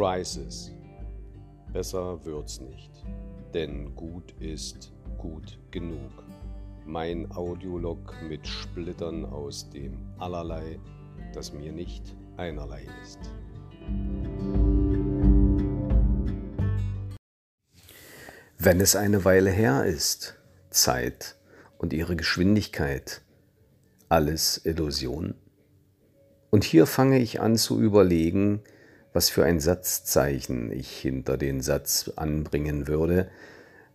Crisis. Besser wird's nicht, denn gut ist gut genug. Mein Audiolog mit Splittern aus dem Allerlei, das mir nicht einerlei ist. Wenn es eine Weile her ist, Zeit und ihre Geschwindigkeit, alles Illusion? Und hier fange ich an zu überlegen, was für ein Satzzeichen ich hinter den Satz anbringen würde,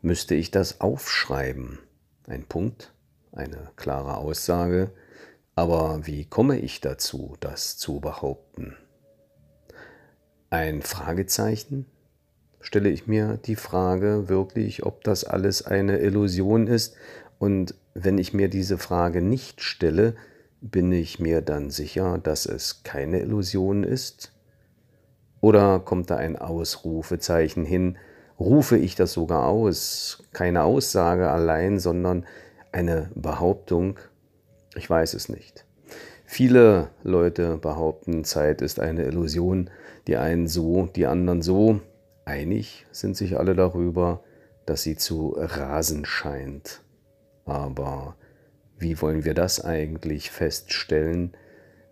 müsste ich das aufschreiben. Ein Punkt, eine klare Aussage, aber wie komme ich dazu, das zu behaupten? Ein Fragezeichen? Stelle ich mir die Frage wirklich, ob das alles eine Illusion ist? Und wenn ich mir diese Frage nicht stelle, bin ich mir dann sicher, dass es keine Illusion ist? Oder kommt da ein Ausrufezeichen hin? Rufe ich das sogar aus? Keine Aussage allein, sondern eine Behauptung? Ich weiß es nicht. Viele Leute behaupten, Zeit ist eine Illusion, die einen so, die anderen so. Einig sind sich alle darüber, dass sie zu rasen scheint. Aber wie wollen wir das eigentlich feststellen,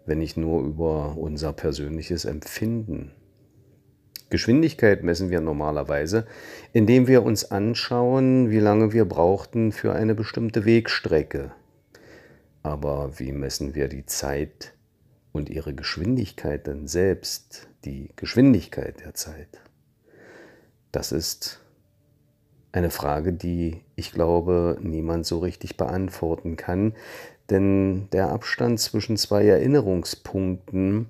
wenn nicht nur über unser persönliches Empfinden? Geschwindigkeit messen wir normalerweise, indem wir uns anschauen, wie lange wir brauchten für eine bestimmte Wegstrecke. Aber wie messen wir die Zeit und ihre Geschwindigkeit denn selbst, die Geschwindigkeit der Zeit? Das ist eine Frage, die ich glaube, niemand so richtig beantworten kann, denn der Abstand zwischen zwei Erinnerungspunkten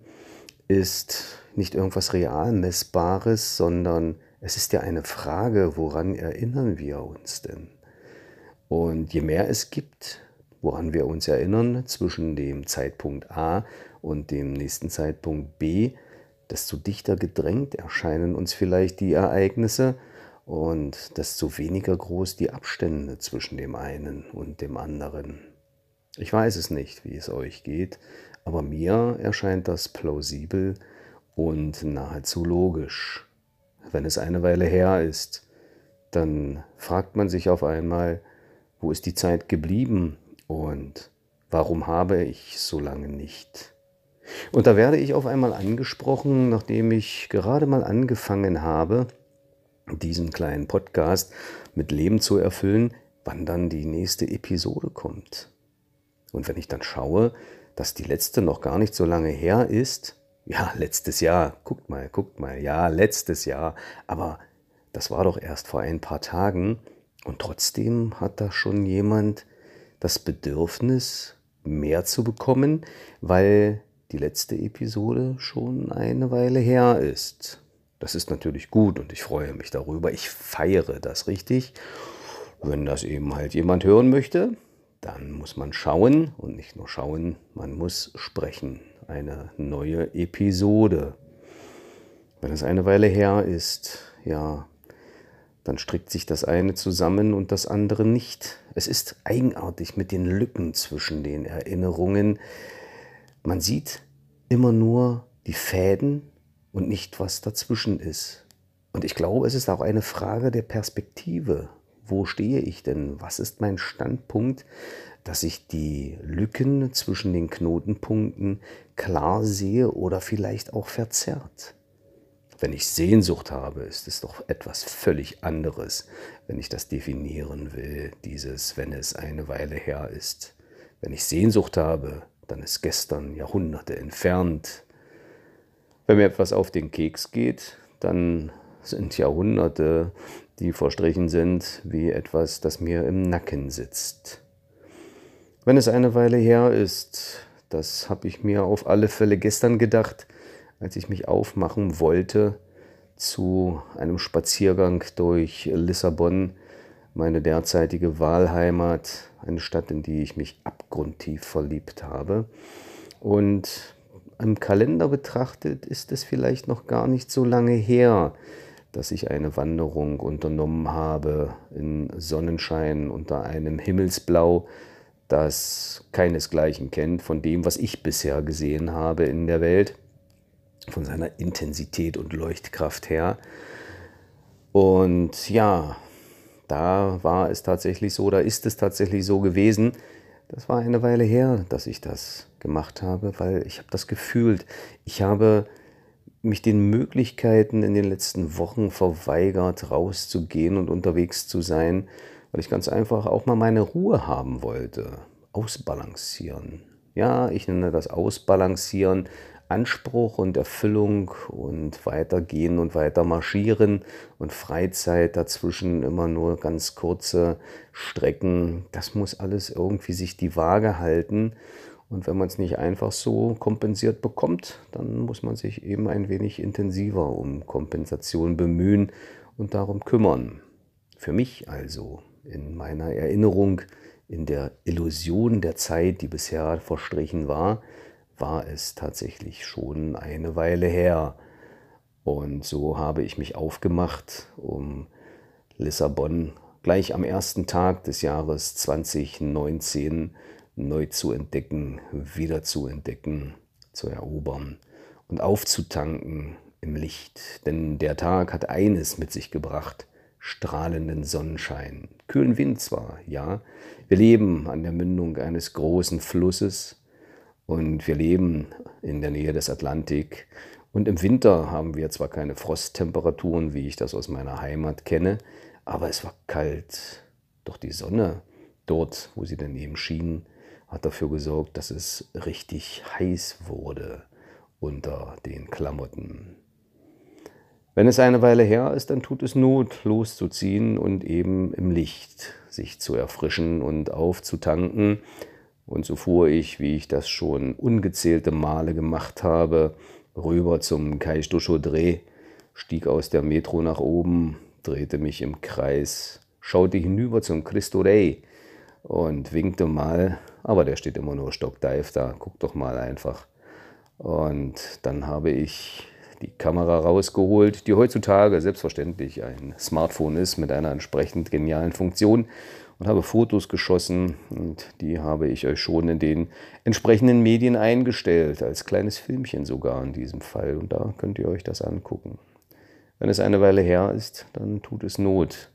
ist nicht irgendwas real messbares, sondern es ist ja eine Frage, woran erinnern wir uns denn? Und je mehr es gibt, woran wir uns erinnern, zwischen dem Zeitpunkt A und dem nächsten Zeitpunkt B, desto dichter gedrängt erscheinen uns vielleicht die Ereignisse, und desto weniger groß die Abstände zwischen dem einen und dem anderen. Ich weiß es nicht, wie es euch geht, aber mir erscheint das plausibel und nahezu logisch. Wenn es eine Weile her ist, dann fragt man sich auf einmal, wo ist die Zeit geblieben und warum habe ich so lange nicht? Und da werde ich auf einmal angesprochen, nachdem ich gerade mal angefangen habe, diesen kleinen Podcast mit Leben zu erfüllen, wann dann die nächste Episode kommt. Und wenn ich dann schaue, dass die letzte noch gar nicht so lange her ist, ja, letztes Jahr, guckt mal, guckt mal, ja, letztes Jahr, aber das war doch erst vor ein paar Tagen und trotzdem hat da schon jemand das Bedürfnis, mehr zu bekommen, weil die letzte Episode schon eine Weile her ist. Das ist natürlich gut und ich freue mich darüber. Ich feiere das richtig. Wenn das eben halt jemand hören möchte, dann muss man schauen und nicht nur schauen, man muss sprechen. Eine neue Episode. Wenn es eine Weile her ist, ja, dann strickt sich das eine zusammen und das andere nicht. Es ist eigenartig mit den Lücken zwischen den Erinnerungen. Man sieht immer nur die Fäden und nicht, was dazwischen ist. Und ich glaube, es ist auch eine Frage der Perspektive. Wo stehe ich denn? Was ist mein Standpunkt, dass ich die Lücken zwischen den Knotenpunkten klar sehe oder vielleicht auch verzerrt? Wenn ich Sehnsucht habe, ist es doch etwas völlig anderes, wenn ich das definieren will, dieses, wenn es eine Weile her ist. Wenn ich Sehnsucht habe, dann ist gestern Jahrhunderte entfernt, wenn mir etwas auf den Keks geht, dann sind Jahrhunderte, die verstrichen sind, wie etwas, das mir im Nacken sitzt. Wenn es eine Weile her ist, das habe ich mir auf alle Fälle gestern gedacht, als ich mich aufmachen wollte zu einem Spaziergang durch Lissabon, meine derzeitige Wahlheimat, eine Stadt, in die ich mich abgrundtief verliebt habe. Und im Kalender betrachtet ist es vielleicht noch gar nicht so lange her, dass ich eine Wanderung unternommen habe in Sonnenschein unter einem Himmelsblau, das keinesgleichen kennt von dem, was ich bisher gesehen habe in der Welt. von seiner Intensität und Leuchtkraft her. Und ja, da war es tatsächlich so, da ist es tatsächlich so gewesen. Das war eine Weile her, dass ich das gemacht habe, weil ich habe das gefühlt. Ich habe mich den Möglichkeiten in den letzten Wochen verweigert, rauszugehen und unterwegs zu sein, weil ich ganz einfach auch mal meine Ruhe haben wollte. Ausbalancieren. Ja, ich nenne das Ausbalancieren, Anspruch und Erfüllung und weitergehen und weiter marschieren und Freizeit dazwischen immer nur ganz kurze Strecken. Das muss alles irgendwie sich die Waage halten. Und wenn man es nicht einfach so kompensiert bekommt, dann muss man sich eben ein wenig intensiver um Kompensation bemühen und darum kümmern. Für mich also in meiner Erinnerung, in der Illusion der Zeit, die bisher verstrichen war, war es tatsächlich schon eine Weile her. Und so habe ich mich aufgemacht, um Lissabon gleich am ersten Tag des Jahres 2019 neu zu entdecken, wieder zu entdecken, zu erobern und aufzutanken im Licht. Denn der Tag hat eines mit sich gebracht, strahlenden Sonnenschein, kühlen Wind zwar, ja, wir leben an der Mündung eines großen Flusses und wir leben in der Nähe des Atlantik und im Winter haben wir zwar keine Frosttemperaturen, wie ich das aus meiner Heimat kenne, aber es war kalt. Doch die Sonne dort, wo sie daneben schien, hat dafür gesorgt, dass es richtig heiß wurde unter den Klamotten. Wenn es eine Weile her ist, dann tut es Not, loszuziehen und eben im Licht sich zu erfrischen und aufzutanken. Und so fuhr ich, wie ich das schon ungezählte Male gemacht habe, rüber zum Chaudray, stieg aus der Metro nach oben, drehte mich im Kreis, schaute hinüber zum Cristo Rey und winkte mal aber der steht immer nur stockdive da. Guck doch mal einfach. Und dann habe ich die Kamera rausgeholt, die heutzutage selbstverständlich ein Smartphone ist mit einer entsprechend genialen Funktion und habe Fotos geschossen und die habe ich euch schon in den entsprechenden Medien eingestellt, als kleines Filmchen sogar in diesem Fall und da könnt ihr euch das angucken. Wenn es eine Weile her ist, dann tut es Not,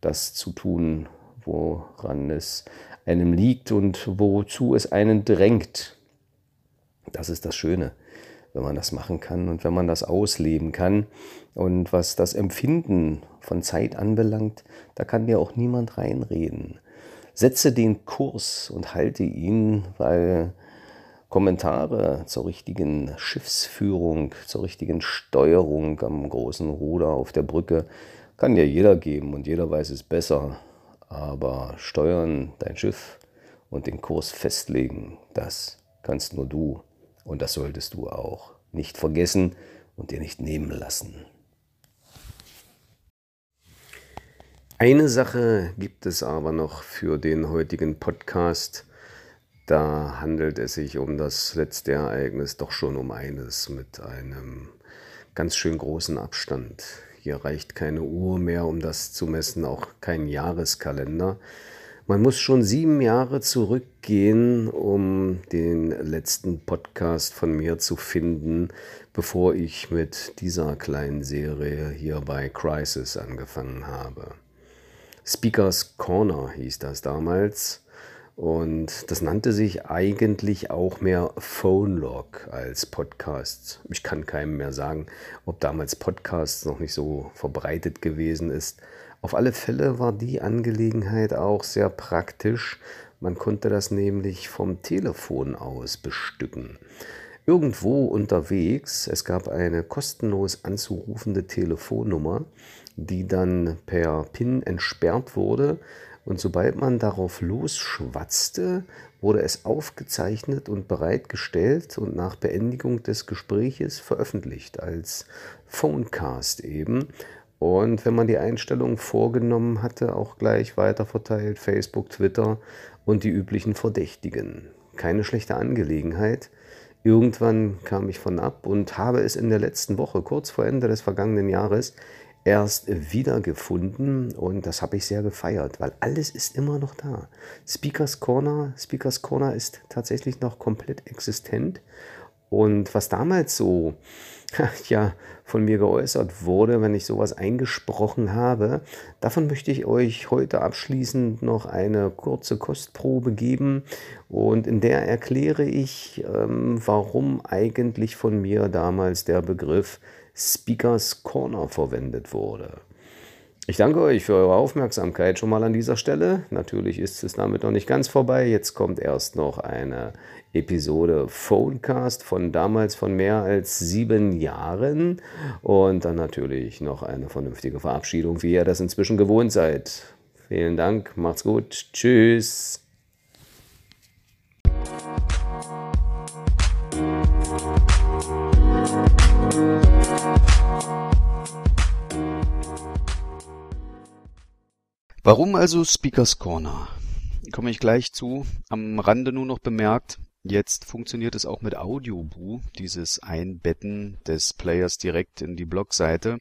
das zu tun, woran es einem liegt und wozu es einen drängt. Das ist das Schöne, wenn man das machen kann und wenn man das ausleben kann. Und was das Empfinden von Zeit anbelangt, da kann dir auch niemand reinreden. Setze den Kurs und halte ihn, weil Kommentare zur richtigen Schiffsführung, zur richtigen Steuerung am großen Ruder auf der Brücke kann ja jeder geben und jeder weiß es besser. Aber steuern dein Schiff und den Kurs festlegen, das kannst nur du und das solltest du auch nicht vergessen und dir nicht nehmen lassen. Eine Sache gibt es aber noch für den heutigen Podcast. Da handelt es sich um das letzte Ereignis doch schon um eines mit einem ganz schön großen Abstand. Hier reicht keine Uhr mehr, um das zu messen, auch kein Jahreskalender. Man muss schon sieben Jahre zurückgehen, um den letzten Podcast von mir zu finden, bevor ich mit dieser kleinen Serie hier bei Crisis angefangen habe. Speakers Corner hieß das damals. Und das nannte sich eigentlich auch mehr Phone Log als Podcast. Ich kann keinem mehr sagen, ob damals Podcasts noch nicht so verbreitet gewesen ist. Auf alle Fälle war die Angelegenheit auch sehr praktisch. Man konnte das nämlich vom Telefon aus bestücken. Irgendwo unterwegs, es gab eine kostenlos anzurufende Telefonnummer, die dann per PIN entsperrt wurde und sobald man darauf losschwatzte, wurde es aufgezeichnet und bereitgestellt und nach Beendigung des Gespräches veröffentlicht als Phonecast eben. Und wenn man die Einstellung vorgenommen hatte, auch gleich weiterverteilt, Facebook, Twitter und die üblichen Verdächtigen. Keine schlechte Angelegenheit. Irgendwann kam ich von ab und habe es in der letzten Woche, kurz vor Ende des vergangenen Jahres, erst wiedergefunden und das habe ich sehr gefeiert, weil alles ist immer noch da. Speakers Corner, Speakers Corner ist tatsächlich noch komplett existent Und was damals so ja, von mir geäußert wurde, wenn ich sowas eingesprochen habe. Davon möchte ich euch heute abschließend noch eine kurze Kostprobe geben und in der erkläre ich, ähm, warum eigentlich von mir damals der Begriff Speakers Corner verwendet wurde. Ich danke euch für eure Aufmerksamkeit schon mal an dieser Stelle. Natürlich ist es damit noch nicht ganz vorbei. Jetzt kommt erst noch eine Episode Phonecast von damals von mehr als sieben Jahren und dann natürlich noch eine vernünftige Verabschiedung, wie ihr das inzwischen gewohnt seid. Vielen Dank, macht's gut, tschüss. Warum also Speakers Corner? Komme ich gleich zu. Am Rande nur noch bemerkt, Jetzt funktioniert es auch mit Audioboo, dieses Einbetten des Players direkt in die Blogseite,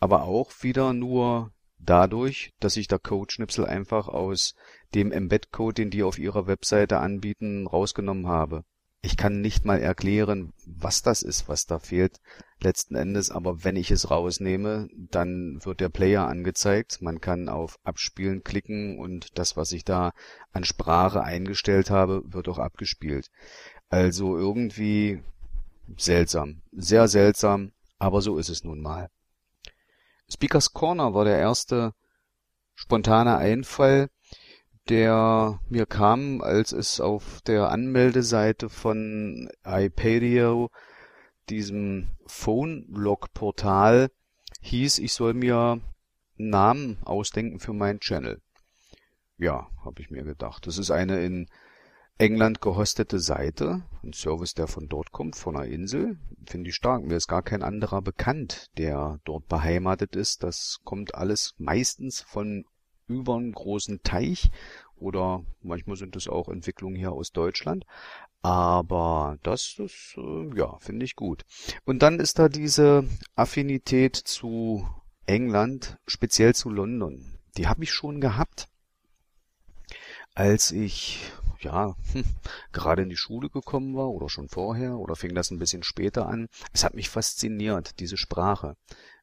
aber auch wieder nur dadurch, dass ich der Codeschnipsel einfach aus dem Embed-Code, den die auf ihrer Webseite anbieten, rausgenommen habe ich kann nicht mal erklären, was das ist, was da fehlt letzten Endes, aber wenn ich es rausnehme, dann wird der Player angezeigt. Man kann auf Abspielen klicken und das, was ich da an Sprache eingestellt habe, wird auch abgespielt. Also irgendwie seltsam, sehr seltsam, aber so ist es nun mal. Speakers Corner war der erste spontane Einfall, der mir kam, als es auf der Anmeldeseite von iPadio, diesem Phone-Log-Portal, hieß, ich soll mir einen Namen ausdenken für meinen Channel. Ja, habe ich mir gedacht. Das ist eine in England gehostete Seite, ein Service, der von dort kommt, von einer Insel. Finde ich stark. Mir ist gar kein anderer bekannt, der dort beheimatet ist. Das kommt alles meistens von über einen großen Teich oder manchmal sind es auch Entwicklungen hier aus Deutschland. Aber das ist, äh, ja, finde ich gut. Und dann ist da diese Affinität zu England, speziell zu London. Die habe ich schon gehabt, als ich ja, hm, gerade in die Schule gekommen war oder schon vorher oder fing das ein bisschen später an. Es hat mich fasziniert, diese Sprache.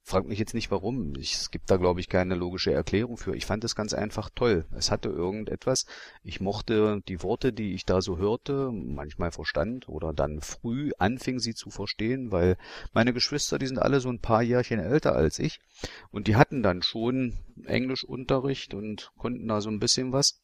Frag mich jetzt nicht warum. Ich, es gibt da, glaube ich, keine logische Erklärung für. Ich fand es ganz einfach toll. Es hatte irgendetwas. Ich mochte die Worte, die ich da so hörte, manchmal verstand oder dann früh anfing sie zu verstehen, weil meine Geschwister, die sind alle so ein paar Jährchen älter als ich und die hatten dann schon Englischunterricht und konnten da so ein bisschen was.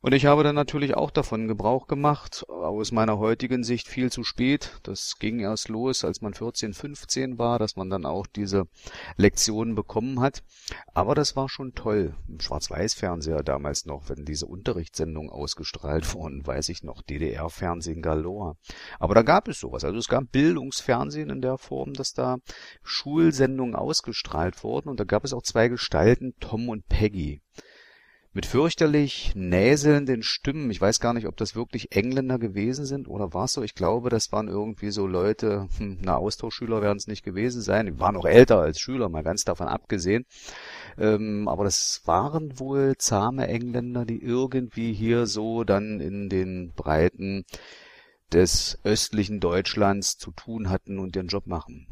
Und ich habe dann natürlich auch davon Gebrauch gemacht, aus meiner heutigen Sicht viel zu spät. Das ging erst los, als man 14, 15 war, dass man dann auch diese Lektionen bekommen hat. Aber das war schon toll. Im Schwarz-Weiß-Fernseher damals noch, wenn diese Unterrichtssendungen ausgestrahlt wurden, weiß ich noch, DDR-Fernsehen galore. Aber da gab es sowas. Also es gab Bildungsfernsehen in der Form, dass da Schulsendungen ausgestrahlt wurden. Und da gab es auch zwei Gestalten, Tom und Peggy mit fürchterlich näselnden Stimmen. Ich weiß gar nicht, ob das wirklich Engländer gewesen sind oder war es so. Ich glaube, das waren irgendwie so Leute, hm, na, Austauschschüler werden es nicht gewesen sein. Die waren noch älter als Schüler, mal ganz davon abgesehen. Ähm, aber das waren wohl zahme Engländer, die irgendwie hier so dann in den Breiten des östlichen Deutschlands zu tun hatten und ihren Job machen.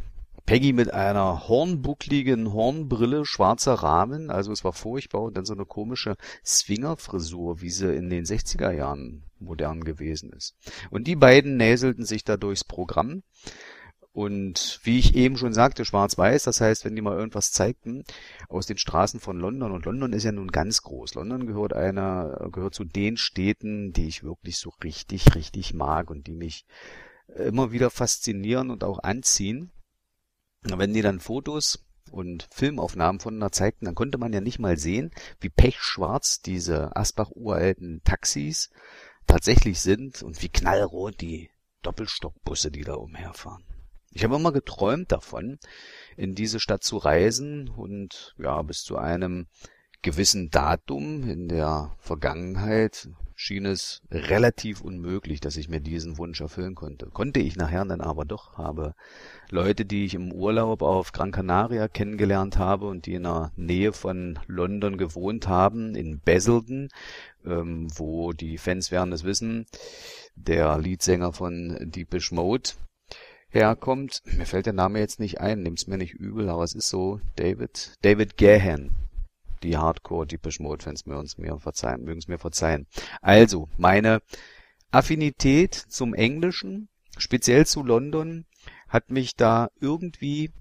Peggy mit einer hornbuckligen Hornbrille, schwarzer Rahmen, also es war furchtbar und dann so eine komische Swingerfrisur, wie sie in den 60er Jahren modern gewesen ist. Und die beiden näselten sich da durchs Programm und wie ich eben schon sagte, schwarz-weiß, das heißt, wenn die mal irgendwas zeigten aus den Straßen von London, und London ist ja nun ganz groß. London gehört einer, gehört zu den Städten, die ich wirklich so richtig, richtig mag und die mich immer wieder faszinieren und auch anziehen. Wenn die dann Fotos und Filmaufnahmen voneinander zeigten, dann konnte man ja nicht mal sehen, wie pechschwarz diese Asbach-uralten Taxis tatsächlich sind und wie knallrot die Doppelstockbusse, die da umherfahren. Ich habe immer geträumt davon, in diese Stadt zu reisen und ja, bis zu einem gewissen Datum in der Vergangenheit schien es relativ unmöglich, dass ich mir diesen Wunsch erfüllen konnte. Konnte ich nachher dann aber doch, habe Leute, die ich im Urlaub auf Gran Canaria kennengelernt habe und die in der Nähe von London gewohnt haben, in Basildon, ähm, wo die Fans werden es wissen, der Leadsänger von Deepish Mode herkommt. Mir fällt der Name jetzt nicht ein, nimm's mir nicht übel, aber es ist so David, David Gahan. Die Hardcore Deepish Mode Fans mögen es mir verzeihen, mögen es mir verzeihen. Also, meine Affinität zum Englischen, speziell zu London, hat mich da irgendwie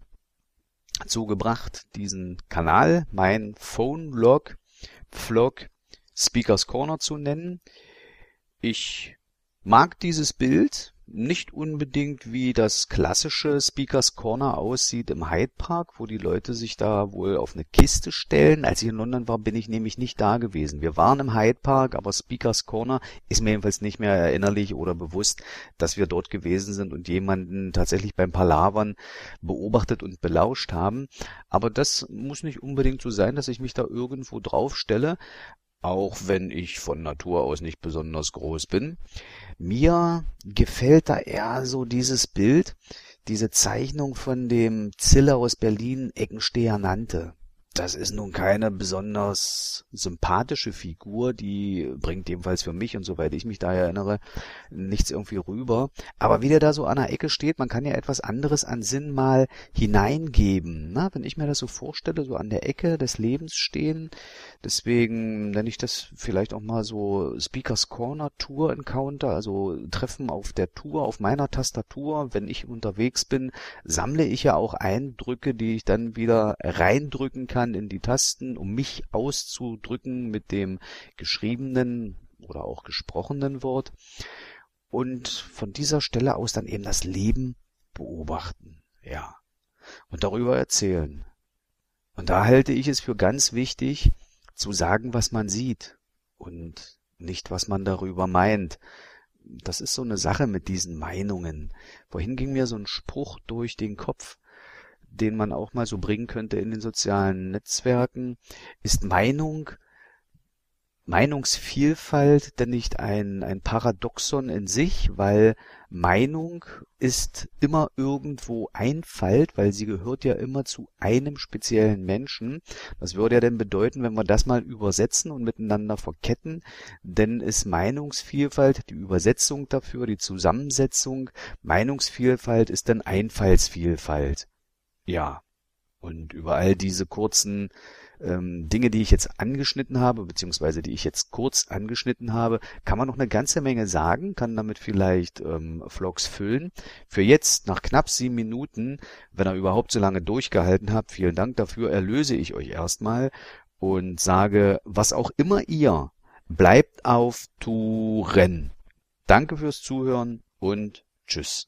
zugebracht, diesen Kanal, mein Phone Log, Vlog Speakers Corner zu nennen. Ich mag dieses Bild, nicht unbedingt wie das klassische Speakers Corner aussieht im Hyde Park, wo die Leute sich da wohl auf eine Kiste stellen. Als ich in London war, bin ich nämlich nicht da gewesen. Wir waren im Hyde Park, aber Speakers Corner ist mir jedenfalls nicht mehr erinnerlich oder bewusst, dass wir dort gewesen sind und jemanden tatsächlich beim Palavern beobachtet und belauscht haben. Aber das muss nicht unbedingt so sein, dass ich mich da irgendwo drauf stelle auch wenn ich von Natur aus nicht besonders groß bin. Mir gefällt da eher so dieses Bild, diese Zeichnung von dem Zille aus Berlin Eckensteher nannte das ist nun keine besonders sympathische Figur, die bringt jedenfalls für mich und soweit ich mich da erinnere, nichts irgendwie rüber. Aber wie der da so an der Ecke steht, man kann ja etwas anderes an Sinn mal hineingeben. Na, wenn ich mir das so vorstelle, so an der Ecke des Lebens stehen, deswegen nenne ich das vielleicht auch mal so Speakers Corner Tour Encounter, also Treffen auf der Tour, auf meiner Tastatur. Wenn ich unterwegs bin, sammle ich ja auch Eindrücke, die ich dann wieder reindrücken kann in die Tasten, um mich auszudrücken mit dem geschriebenen oder auch gesprochenen Wort und von dieser Stelle aus dann eben das Leben beobachten, ja, und darüber erzählen. Und da halte ich es für ganz wichtig, zu sagen, was man sieht und nicht, was man darüber meint. Das ist so eine Sache mit diesen Meinungen. Vorhin ging mir so ein Spruch durch den Kopf, den man auch mal so bringen könnte in den sozialen Netzwerken, ist Meinung, Meinungsvielfalt denn nicht ein, ein Paradoxon in sich, weil Meinung ist immer irgendwo Einfalt, weil sie gehört ja immer zu einem speziellen Menschen. Das würde ja dann bedeuten, wenn wir das mal übersetzen und miteinander verketten, denn ist Meinungsvielfalt die Übersetzung dafür, die Zusammensetzung. Meinungsvielfalt ist dann Einfallsvielfalt. Ja, und über all diese kurzen ähm, Dinge, die ich jetzt angeschnitten habe, beziehungsweise die ich jetzt kurz angeschnitten habe, kann man noch eine ganze Menge sagen, kann damit vielleicht ähm, Vlogs füllen. Für jetzt, nach knapp sieben Minuten, wenn ihr überhaupt so lange durchgehalten habt, vielen Dank dafür, erlöse ich euch erstmal und sage, was auch immer ihr, bleibt auf Touren. Danke fürs Zuhören und tschüss.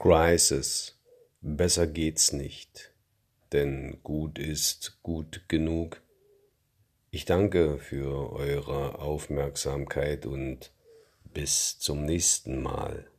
Crisis. Besser geht's nicht, denn gut ist gut genug. Ich danke für eure Aufmerksamkeit und bis zum nächsten Mal.